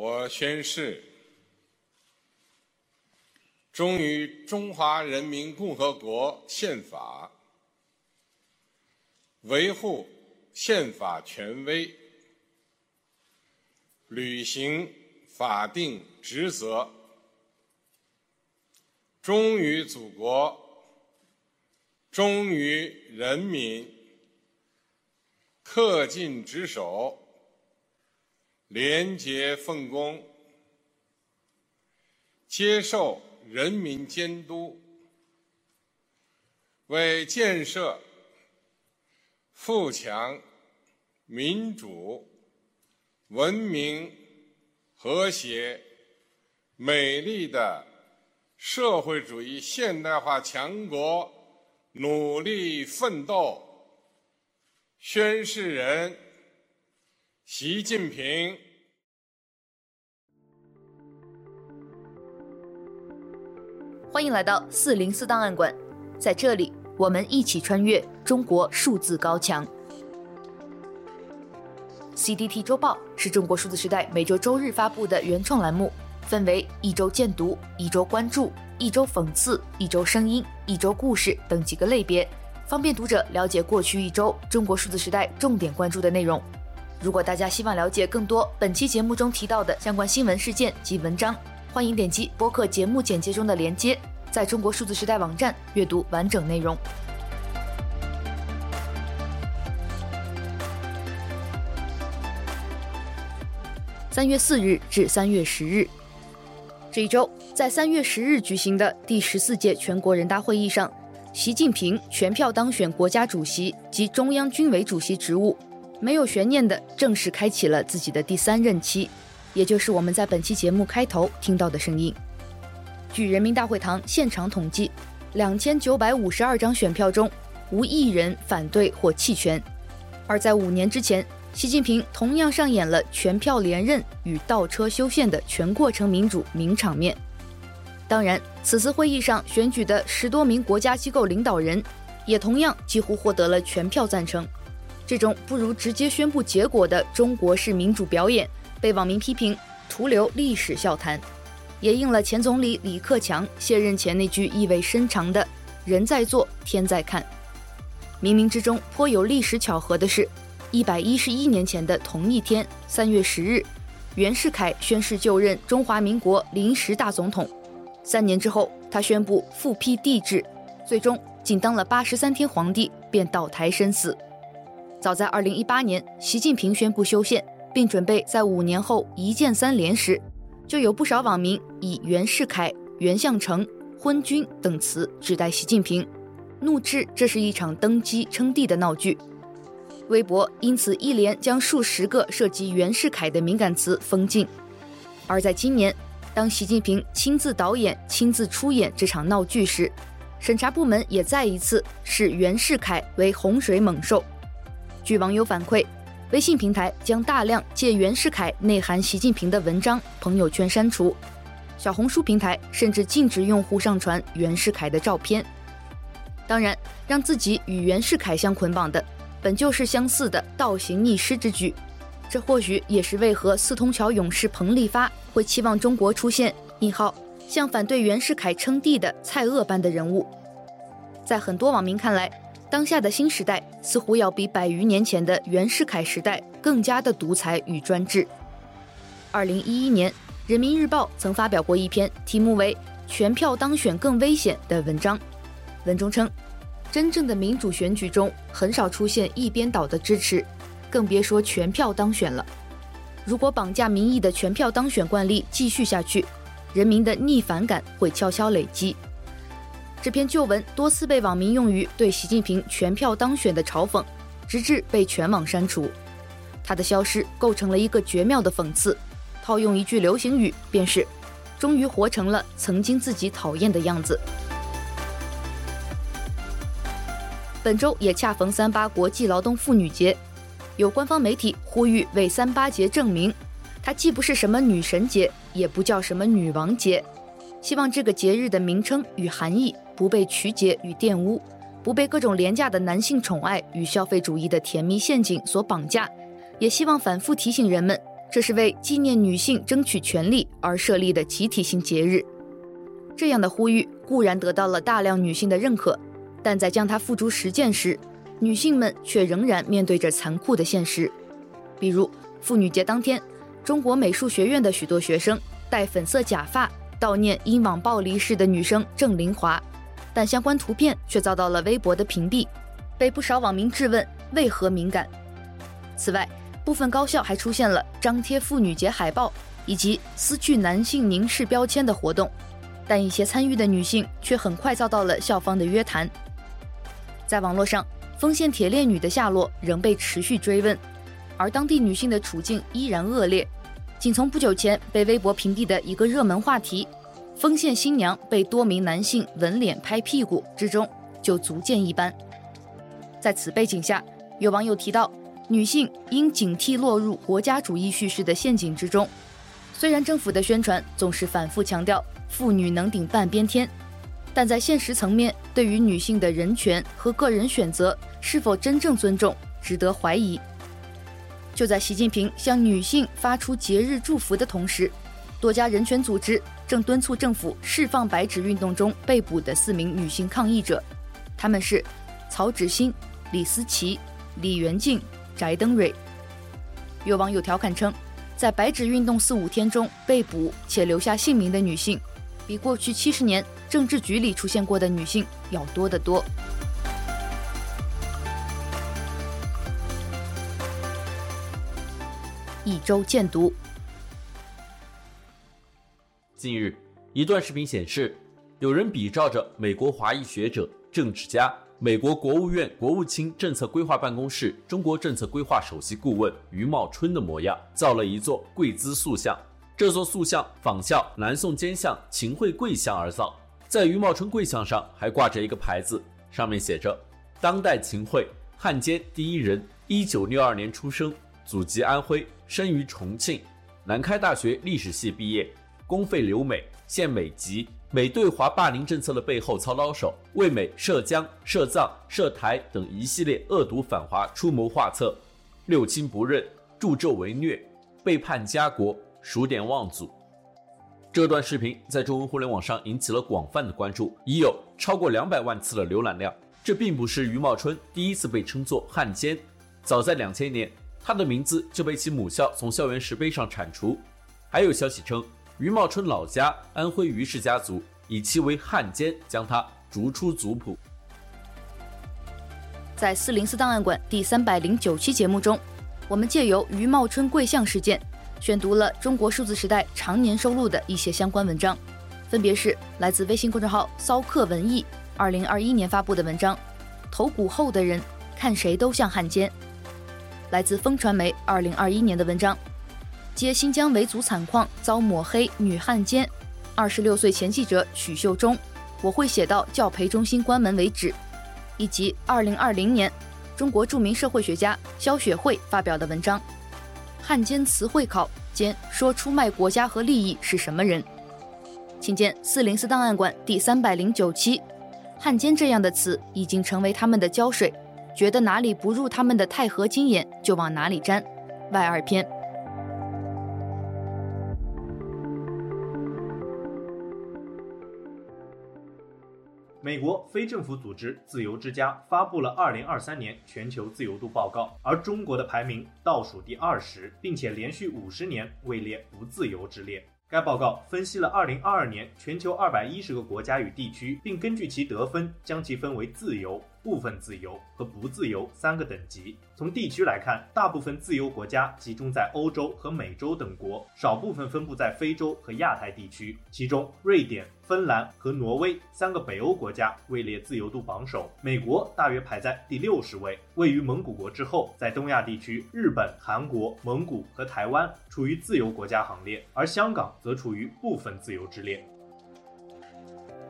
我宣誓，忠于中华人民共和国宪法，维护宪法权威，履行法定职责，忠于祖国，忠于人民，恪尽职守。廉洁奉公，接受人民监督，为建设富强、民主、文明、和谐、美丽的社会主义现代化强国努力奋斗。宣誓人。习近平，欢迎来到四零四档案馆，在这里，我们一起穿越中国数字高墙。CDT 周报是中国数字时代每周周日发布的原创栏目，分为一周见读、一周关注、一周讽刺、一周声音、一周故事等几个类别，方便读者了解过去一周中国数字时代重点关注的内容。如果大家希望了解更多本期节目中提到的相关新闻事件及文章，欢迎点击播客节目简介中的链接，在中国数字时代网站阅读完整内容。三月四日至三月十日，这一周，在三月十日举行的第十四届全国人大会议上，习近平全票当选国家主席及中央军委主席职务。没有悬念的正式开启了自己的第三任期，也就是我们在本期节目开头听到的声音。据人民大会堂现场统计，两千九百五十二张选票中，无一人反对或弃权。而在五年之前，习近平同样上演了全票连任与倒车修宪的全过程民主名场面。当然，此次会议上选举的十多名国家机构领导人，也同样几乎获得了全票赞成。这种不如直接宣布结果的中国式民主表演，被网民批评徒留历史笑谈，也应了前总理李克强卸任前那句意味深长的“人在做，天在看”。冥冥之中颇有历史巧合的是，一百一十一年前的同一天，三月十日，袁世凯宣誓就任中华民国临时大总统。三年之后，他宣布复辟帝制，最终仅当了八十三天皇帝，便倒台身死。早在二零一八年，习近平宣布修宪，并准备在五年后一键三连时，就有不少网民以袁世凯、袁向成、昏君等词指代习近平，怒斥这是一场登基称帝的闹剧。微博因此一连将数十个涉及袁世凯的敏感词封禁。而在今年，当习近平亲自导演、亲自出演这场闹剧时，审查部门也再一次视袁世凯为洪水猛兽。据网友反馈，微信平台将大量借袁世凯内涵习近平的文章、朋友圈删除；小红书平台甚至禁止用户上传袁世凯的照片。当然，让自己与袁世凯相捆绑的，本就是相似的倒行逆施之举。这或许也是为何四通桥勇士彭立发会期望中国出现“引号像反对袁世凯称帝的蔡锷般的人物”。在很多网民看来，当下的新时代似乎要比百余年前的袁世凯时代更加的独裁与专制。二零一一年，《人民日报》曾发表过一篇题目为“全票当选更危险”的文章，文中称，真正的民主选举中很少出现一边倒的支持，更别说全票当选了。如果绑架民意的全票当选惯例继续下去，人民的逆反感会悄悄累积。这篇旧文多次被网民用于对习近平全票当选的嘲讽，直至被全网删除。他的消失构成了一个绝妙的讽刺。套用一句流行语，便是“终于活成了曾经自己讨厌的样子”。本周也恰逢三八国际劳动妇女节，有官方媒体呼吁为三八节正名，它既不是什么女神节，也不叫什么女王节。希望这个节日的名称与含义不被曲解与玷污，不被各种廉价的男性宠爱与消费主义的甜蜜陷阱所绑架，也希望反复提醒人们，这是为纪念女性争取权利而设立的集体性节日。这样的呼吁固然得到了大量女性的认可，但在将它付诸实践时，女性们却仍然面对着残酷的现实。比如，妇女节当天，中国美术学院的许多学生戴粉色假发悼念因网暴离世的女生郑玲华，但相关图片却遭到了微博的屏蔽，被不少网民质问为何敏感。此外，部分高校还出现了张贴妇女节海报以及撕去男性凝视标签的活动。但一些参与的女性却很快遭到了校方的约谈。在网络上，丰县铁链女的下落仍被持续追问，而当地女性的处境依然恶劣。仅从不久前被微博屏蔽的一个热门话题“丰县新娘被多名男性吻脸拍屁股”之中，就足见一斑。在此背景下，有网友提到，女性应警惕落入国家主义叙事的陷阱之中。虽然政府的宣传总是反复强调，妇女能顶半边天，但在现实层面，对于女性的人权和个人选择是否真正尊重，值得怀疑。就在习近平向女性发出节日祝福的同时，多家人权组织正敦促政府释放白纸运动中被捕的四名女性抗议者，她们是曹芷欣、李思琪、李元静、翟登蕊。有网友调侃称，在白纸运动四五天中被捕且留下姓名的女性，比过去七十年政治局里出现过的女性要多得多。一周见读。近日，一段视频显示，有人比照着美国华裔学者、政治家、美国国务院国务卿政策规划办公室中国政策规划首席顾问余茂春的模样，造了一座跪姿塑像。这座塑像仿效南宋奸相秦桧跪像而造，在余茂春跪像上还挂着一个牌子，上面写着：“当代秦桧，汉奸第一人，一九六二年出生，祖籍安徽，生于重庆，南开大学历史系毕业，公费留美，现美籍，美对华霸凌政策的背后操刀手，为美涉疆、涉藏、涉台等一系列恶毒反华出谋划策，六亲不认，助纣为虐，背叛家国。”数典忘祖，这段视频在中文互联网上引起了广泛的关注，已有超过两百万次的浏览量。这并不是余茂春第一次被称作汉奸，早在两千年，他的名字就被其母校从校园石碑上铲除。还有消息称，余茂春老家安徽余氏家族以其为汉奸，将他逐出族谱。在四零四档案馆第三百零九期节目中，我们借由余茂春跪像事件。选读了中国数字时代常年收录的一些相关文章，分别是来自微信公众号骚客文艺二零二一年发布的文章《头骨厚的人看谁都像汉奸》，来自风传媒二零二一年的文章《接新疆维族惨况遭抹黑女汉奸》，二十六岁前记者许秀忠，我会写到教培中心关门为止，以及二零二零年中国著名社会学家肖雪慧发表的文章。汉奸词汇考兼说出卖国家和利益是什么人？请见四零四档案馆第三百零九期。汉奸这样的词已经成为他们的胶水，觉得哪里不入他们的钛合金眼就往哪里粘。外二篇。美国非政府组织自由之家发布了二零二三年全球自由度报告，而中国的排名倒数第二十，并且连续五十年位列不自由之列。该报告分析了二零二二年全球二百一十个国家与地区，并根据其得分将其分为自由。部分自由和不自由三个等级。从地区来看，大部分自由国家集中在欧洲和美洲等国，少部分分布在非洲和亚太地区。其中，瑞典、芬兰和挪威三个北欧国家位列自由度榜首，美国大约排在第六十位，位于蒙古国之后。在东亚地区，日本、韩国、蒙古和台湾处于自由国家行列，而香港则处于部分自由之列。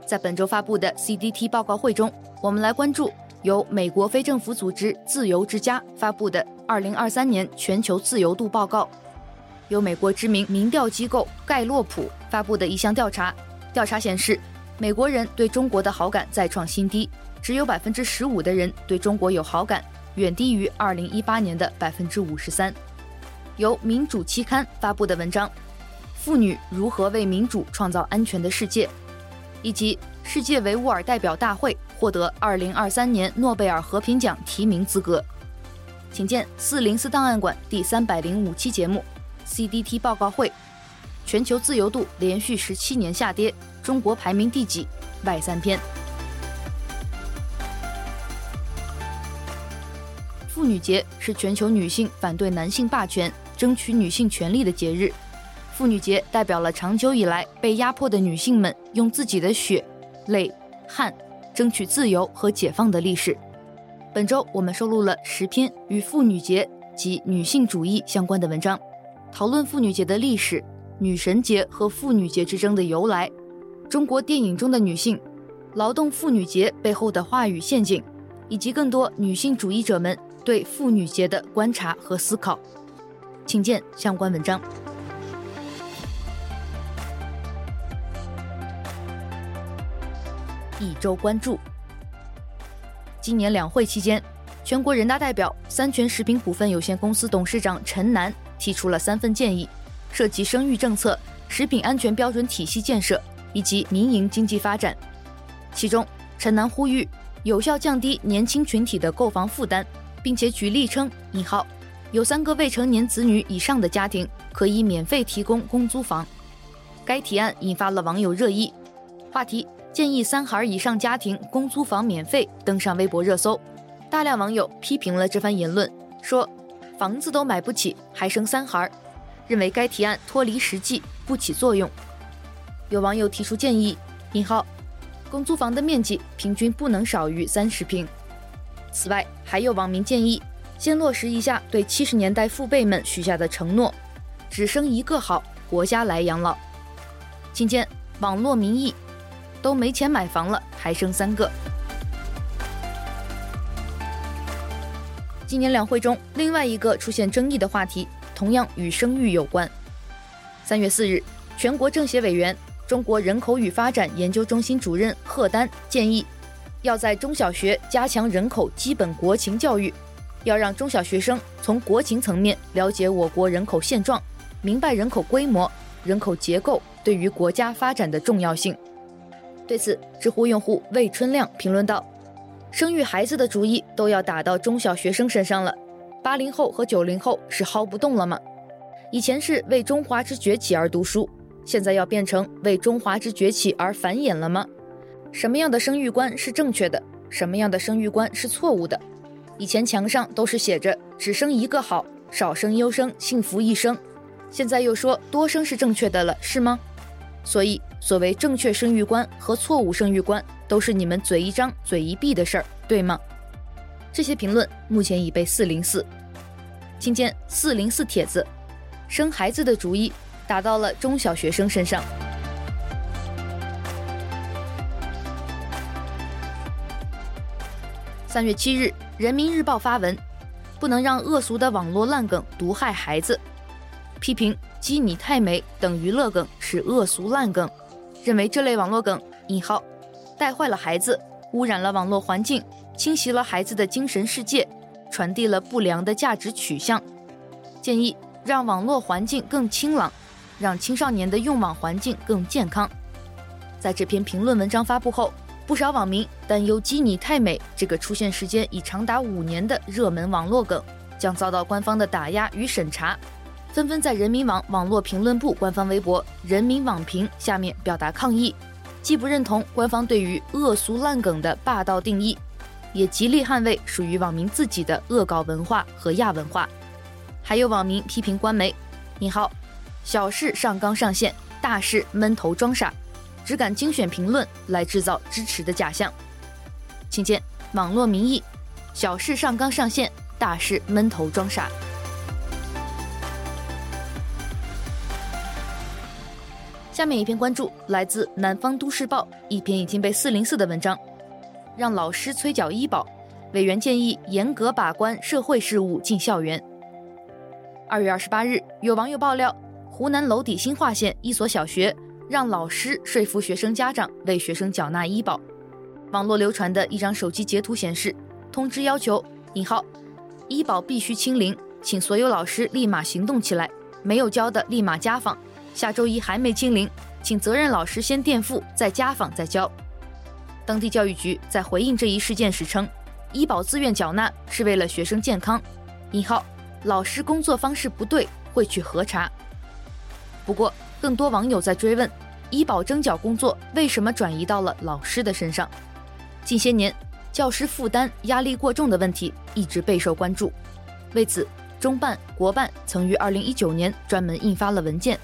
在本周发布的 CDT 报告会中，我们来关注。由美国非政府组织自由之家发布的《二零二三年全球自由度报告》，由美国知名民调机构盖洛普发布的一项调查，调查显示，美国人对中国的好感再创新低，只有百分之十五的人对中国有好感，远低于二零一八年的百分之五十三。由民主期刊发布的文章《妇女如何为民主创造安全的世界》，以及世界维吾尔代表大会获得2023年诺贝尔和平奖提名资格。请见四零四档案馆第三百零五期节目，CDT 报告会，全球自由度连续十七年下跌，中国排名第几？外三篇。妇女节是全球女性反对男性霸权、争取女性权利的节日。妇女节代表了长久以来被压迫的女性们用自己的血、泪、汗争取自由和解放的历史。本周我们收录了十篇与妇女节及女性主义相关的文章，讨论妇女节的历史、女神节和妇女节之争的由来、中国电影中的女性、劳动妇女节背后的话语陷阱，以及更多女性主义者们对妇女节的观察和思考。请见相关文章。一周关注。今年两会期间，全国人大代表三全食品股份有限公司董事长陈南提出了三份建议，涉及生育政策、食品安全标准体系建设以及民营经济发展。其中，陈南呼吁有效降低年轻群体的购房负担，并且举例称“引号有三个未成年子女以上的家庭可以免费提供公租房”。该提案引发了网友热议，话题。建议三孩以上家庭公租房免费登上微博热搜，大量网友批评了这番言论，说房子都买不起还生三孩，认为该提案脱离实际不起作用。有网友提出建议：引号公租房的面积平均不能少于三十平。此外，还有网民建议先落实一下对七十年代父辈们许下的承诺，只生一个好，国家来养老。今天网络民意。都没钱买房了，还生三个。今年两会中，另外一个出现争议的话题，同样与生育有关。三月四日，全国政协委员、中国人口与发展研究中心主任贺丹建议，要在中小学加强人口基本国情教育，要让中小学生从国情层面了解我国人口现状，明白人口规模、人口结构对于国家发展的重要性。对此，知乎用户魏春亮评论道：“生育孩子的主意都要打到中小学生身上了，八零后和九零后是薅不动了吗？以前是为中华之崛起而读书，现在要变成为中华之崛起而繁衍了吗？什么样的生育观是正确的？什么样的生育观是错误的？以前墙上都是写着只生一个好，少生优生，幸福一生，现在又说多生是正确的了，是吗？所以。”所谓正确生育观和错误生育观，都是你们嘴一张嘴一闭的事儿，对吗？这些评论目前已被四零四，请见四零四帖子，生孩子的主意打到了中小学生身上。三月七日，人民日报发文，不能让恶俗的网络烂梗毒害孩子，批评“鸡你太美”等娱乐梗是恶俗烂梗。认为这类网络梗引号带坏了孩子，污染了网络环境，侵袭了孩子的精神世界，传递了不良的价值取向。建议让网络环境更清朗，让青少年的用网环境更健康。在这篇评论文章发布后，不少网民担忧“鸡你太美”这个出现时间已长达五年的热门网络梗将遭到官方的打压与审查。纷纷在人民网网络评论部官方微博“人民网评”下面表达抗议，既不认同官方对于恶俗烂梗的霸道定义，也极力捍卫属于网民自己的恶搞文化和亚文化。还有网民批评官媒“你好小事上纲上线，大事闷头装傻”，只敢精选评论来制造支持的假象。请见网络民意：小事上纲上线，大事闷头装傻。下面一篇关注来自南方都市报一篇已经被四零四的文章，让老师催缴医保，委员建议严格把关社会事务进校园。二月二十八日，有网友爆料，湖南娄底新化县一所小学让老师说服学生家长为学生缴纳医保。网络流传的一张手机截图显示，通知要求引号医保必须清零，请所有老师立马行动起来，没有交的立马家访，下周一还没清零，请责任老师先垫付，再家访再交。当地教育局在回应这一事件时称，医保自愿缴纳是为了学生健康。引号，老师工作方式不对，会去核查。不过，更多网友在追问，医保征缴工作为什么转移到了老师的身上？近些年，教师负担压力过重的问题一直备受关注。为此，中办、国办曾于2019年专门印发了文件。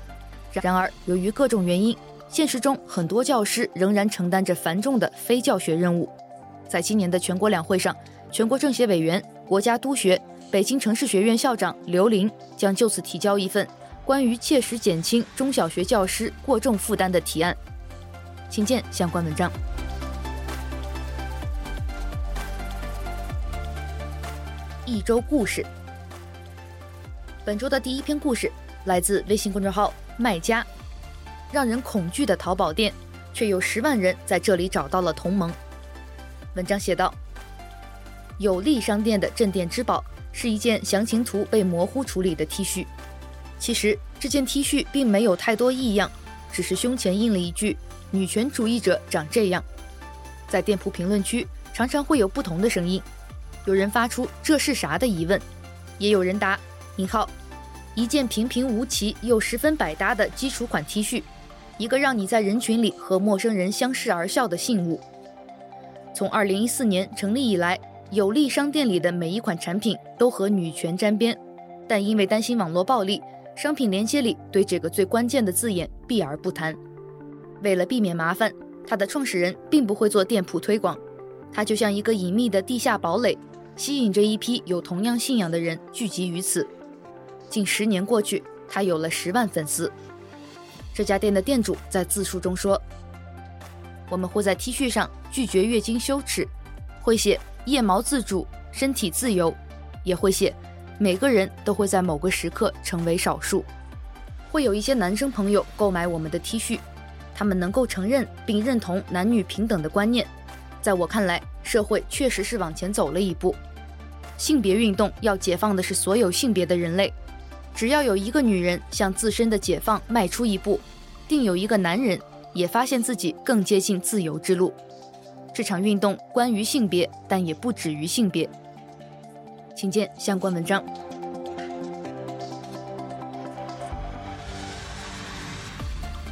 然而，由于各种原因，现实中，很多教师仍然承担着繁重的非教学任务。在今年的全国两会上，全国政协委员、国家督学、北京城市学院校长刘琳将就此提交一份关于切实减轻中小学教师过重负担的提案。请见相关文章。一周故事，本周的第一篇故事来自微信公众号“卖家”。让人恐惧的淘宝店，却有十万人在这里找到了同盟。文章写道：“有利商店的镇店之宝是一件详情图被模糊处理的 T 恤。其实这件 T 恤并没有太多异样，只是胸前印了一句‘女权主义者长这样’。在店铺评论区，常常会有不同的声音，有人发出‘这是啥’的疑问，也有人答‘你好’，一件平平无奇又十分百搭的基础款 T 恤。”一个让你在人群里和陌生人相视而笑的信物。从2014年成立以来，有利商店里的每一款产品都和女权沾边，但因为担心网络暴力，商品链接里对这个最关键的字眼避而不谈。为了避免麻烦，它的创始人并不会做店铺推广，它就像一个隐秘的地下堡垒，吸引着一批有同样信仰的人聚集于此。近十年过去，他有了十万粉丝。这家店的店主在自述中说：“我们会在 T 恤上拒绝月经羞耻，会写腋毛自主、身体自由，也会写每个人都会在某个时刻成为少数。会有一些男生朋友购买我们的 T 恤，他们能够承认并认同男女平等的观念。在我看来，社会确实是往前走了一步。性别运动要解放的是所有性别的人类。”只要有一个女人向自身的解放迈出一步，定有一个男人也发现自己更接近自由之路。这场运动关于性别，但也不止于性别。请见相关文章。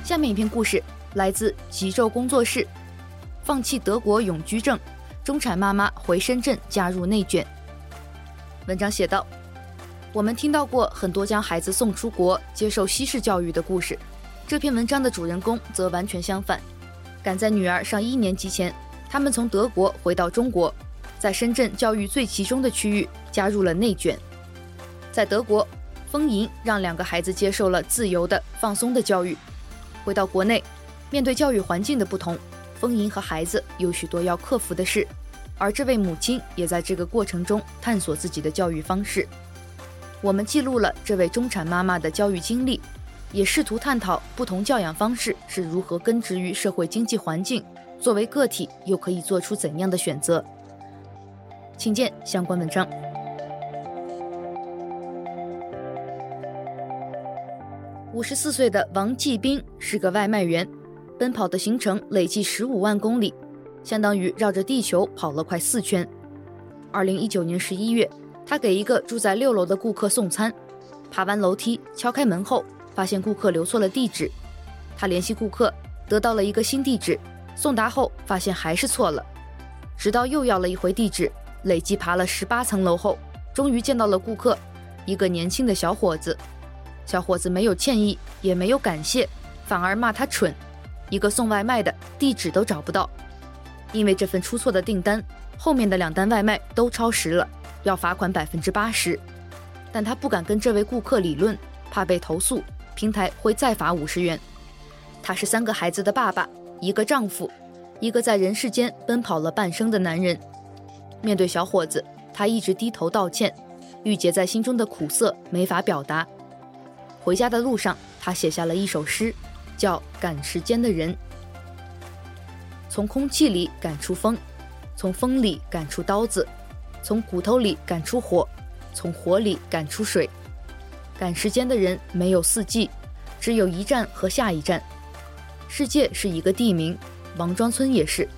下面一篇故事来自极昼工作室。放弃德国永居证，中产妈妈回深圳加入内卷。文章写道。我们听到过很多将孩子送出国接受西式教育的故事，这篇文章的主人公则完全相反。赶在女儿上一年级前，他们从德国回到中国，在深圳教育最集中的区域加入了内卷。在德国，丰盈让两个孩子接受了自由的、放松的教育。回到国内，面对教育环境的不同，丰盈和孩子有许多要克服的事，而这位母亲也在这个过程中探索自己的教育方式。我们记录了这位中产妈妈的教育经历，也试图探讨不同教养方式是如何根植于社会经济环境，作为个体又可以做出怎样的选择。请见相关文章。五十四岁的王继兵是个外卖员，奔跑的行程累计十五万公里，相当于绕着地球跑了快四圈。二零一九年十一月。他给一个住在六楼的顾客送餐，爬完楼梯，敲开门后，发现顾客留错了地址。他联系顾客，得到了一个新地址，送达后发现还是错了。直到又要了一回地址，累计爬了十八层楼后，终于见到了顾客，一个年轻的小伙子。小伙子没有歉意，也没有感谢，反而骂他蠢。一个送外卖的地址都找不到，因为这份出错的订单，后面的两单外卖都超时了。要罚款百分之八十，但他不敢跟这位顾客理论，怕被投诉，平台会再罚五十元。他是三个孩子的爸爸，一个丈夫，一个在人世间奔跑了半生的男人。面对小伙子，他一直低头道歉，郁结在心中的苦涩没法表达。回家的路上，他写下了一首诗，叫《赶时间的人》。从空气里赶出风，从风里赶出刀子。从骨头里赶出火，从火里赶出水。赶时间的人没有四季，只有一站和下一站。世界是一个地名，王庄村也是。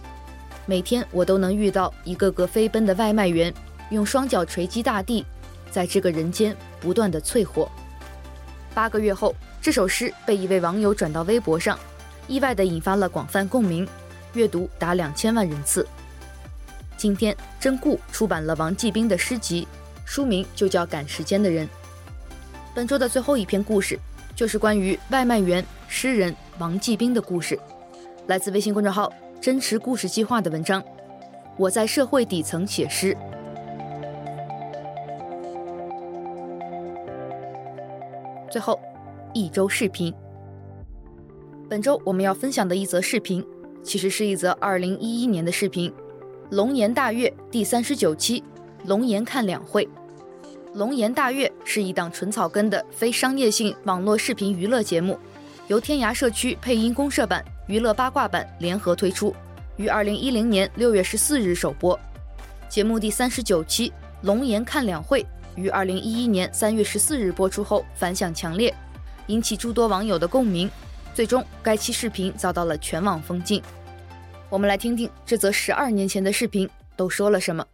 每天我都能遇到一个个飞奔的外卖员，用双脚锤击大地，在这个人间不断地淬火。八个月后，这首诗被一位网友转到微博上，意外地引发了广泛共鸣，阅读达两千万人次。今天，真故出版了王继兵的诗集，书名就叫《赶时间的人》。本周的最后一篇故事，就是关于外卖员诗人王继兵的故事，来自微信公众号“真实故事计划”的文章。我在社会底层写诗。最后，一周视频。本周我们要分享的一则视频，其实是一则2011年的视频，《龙颜大悦》第三十九期，《龙颜看两会》。《龙颜大悦》是一档纯草根的非商业性网络视频娱乐节目，由天涯社区配音公社版、娱乐八卦版联合推出，于二零一零年六月十四日首播。节目第三十九期《龙颜看两会》于二零一一年三月十四日播出后反响强烈，引起诸多网友的共鸣，最终该期视频遭到了全网封禁。我们来听听这则十二年前的视频都说了什么。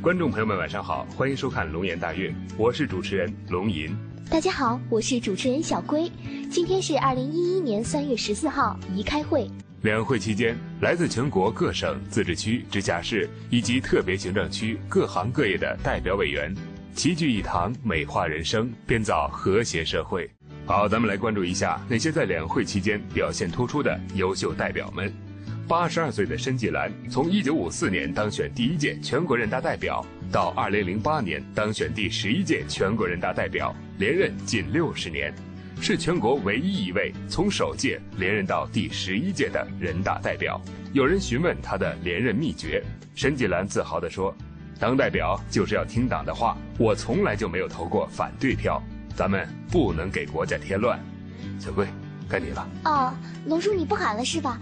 观众朋友们，晚上好，欢迎收看《龙颜大悦》，我是主持人龙吟。大家好，我是主持人小龟。今天是二零一一年三月十四号，宜开会。两会期间，来自全国各省、自治区、直辖市以及特别行政区各行各业的代表委员齐聚一堂，美化人生，编造和谐社会。好，咱们来关注一下那些在两会期间表现突出的优秀代表们。八十二岁的申纪兰，从一九五四年当选第一届全国人大代表，到二零零八年当选第十一届全国人大代表，连任近六十年，是全国唯一一位从首届连任到第十一届的人大代表。有人询问他的连任秘诀，申纪兰自豪地说：“当代表就是要听党的话，我从来就没有投过反对票。咱们不能给国家添乱。”小贵，该你了。哦，龙叔你不喊了是吧？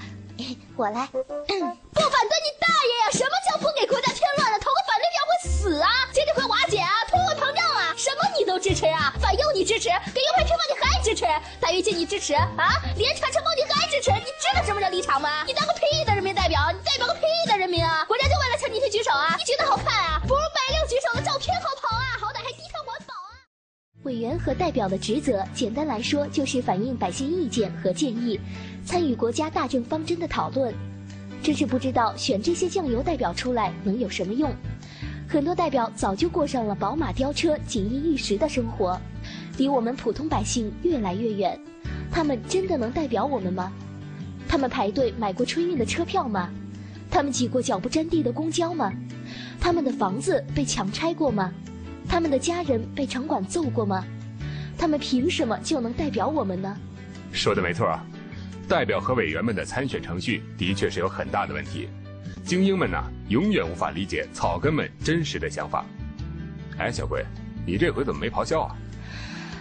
我来，不反对你大爷呀！什么叫不给国家添乱了？投个反对票会死啊，经济会瓦解啊，通货膨胀啊，什么你都支持啊？反右你支持，给右派平反你还支持，大跃进你支持啊？联产承包你还支持？你知道什么叫立场吗？你当个屁的人民代表，你代表个屁的人民啊！国家就为了抢你去举手啊？你举得好看啊？委员和代表的职责，简单来说就是反映百姓意见和建议。参与国家大政方针的讨论，真是不知道选这些酱油代表出来能有什么用。很多代表早就过上了宝马雕车、锦衣玉食的生活，离我们普通百姓越来越远。他们真的能代表我们吗？他们排队买过春运的车票吗？他们挤过脚不沾地的公交吗？他们的房子被强拆过吗？他们的家人被城管揍过吗？他们凭什么就能代表我们呢？说的没错啊。代表和委员们的参选程序的确是有很大的问题，精英们呢永远无法理解草根们真实的想法。哎，小鬼，你这回怎么没咆哮啊？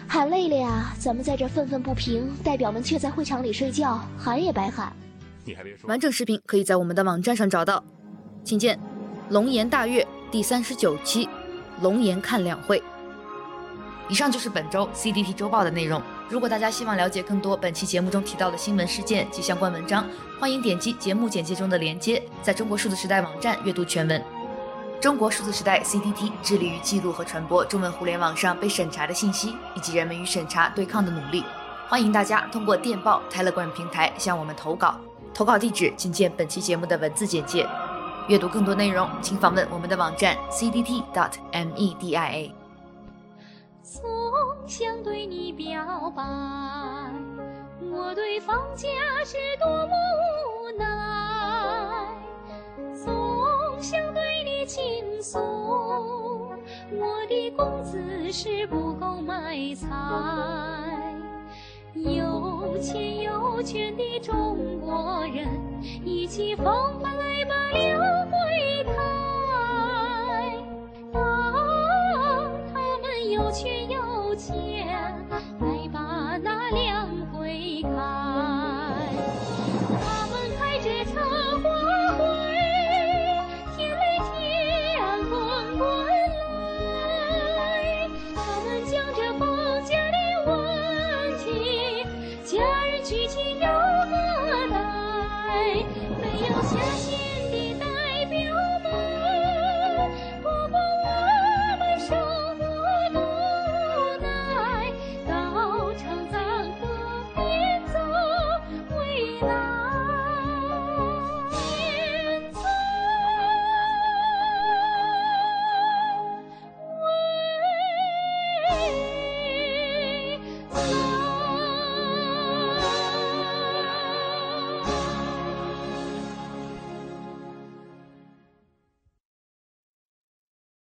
喊累了呀，咱们在这愤愤不平，代表们却在会场里睡觉，喊也白喊。你还别说，完整视频可以在我们的网站上找到，请见《龙颜大悦》第三十九期《龙岩看两会》。以上就是本周 CDT 周报的内容。如果大家希望了解更多本期节目中提到的新闻事件及相关文章，欢迎点击节目简介中的链接，在中国数字时代网站阅读全文。中国数字时代 CDT 致力于记录和传播中文互联网上被审查的信息，以及人们与审查对抗的努力。欢迎大家通过电报 Telegram 平台向我们投稿，投稿地址请见本期节目的文字简介。阅读更多内容，请访问我们的网站 cdt.media。总想对你表白，我对房价是多么无奈。总想对你倾诉，我的工资是不够买菜。有钱有权的中国人，一起风发来吧，两会开。有权有钱，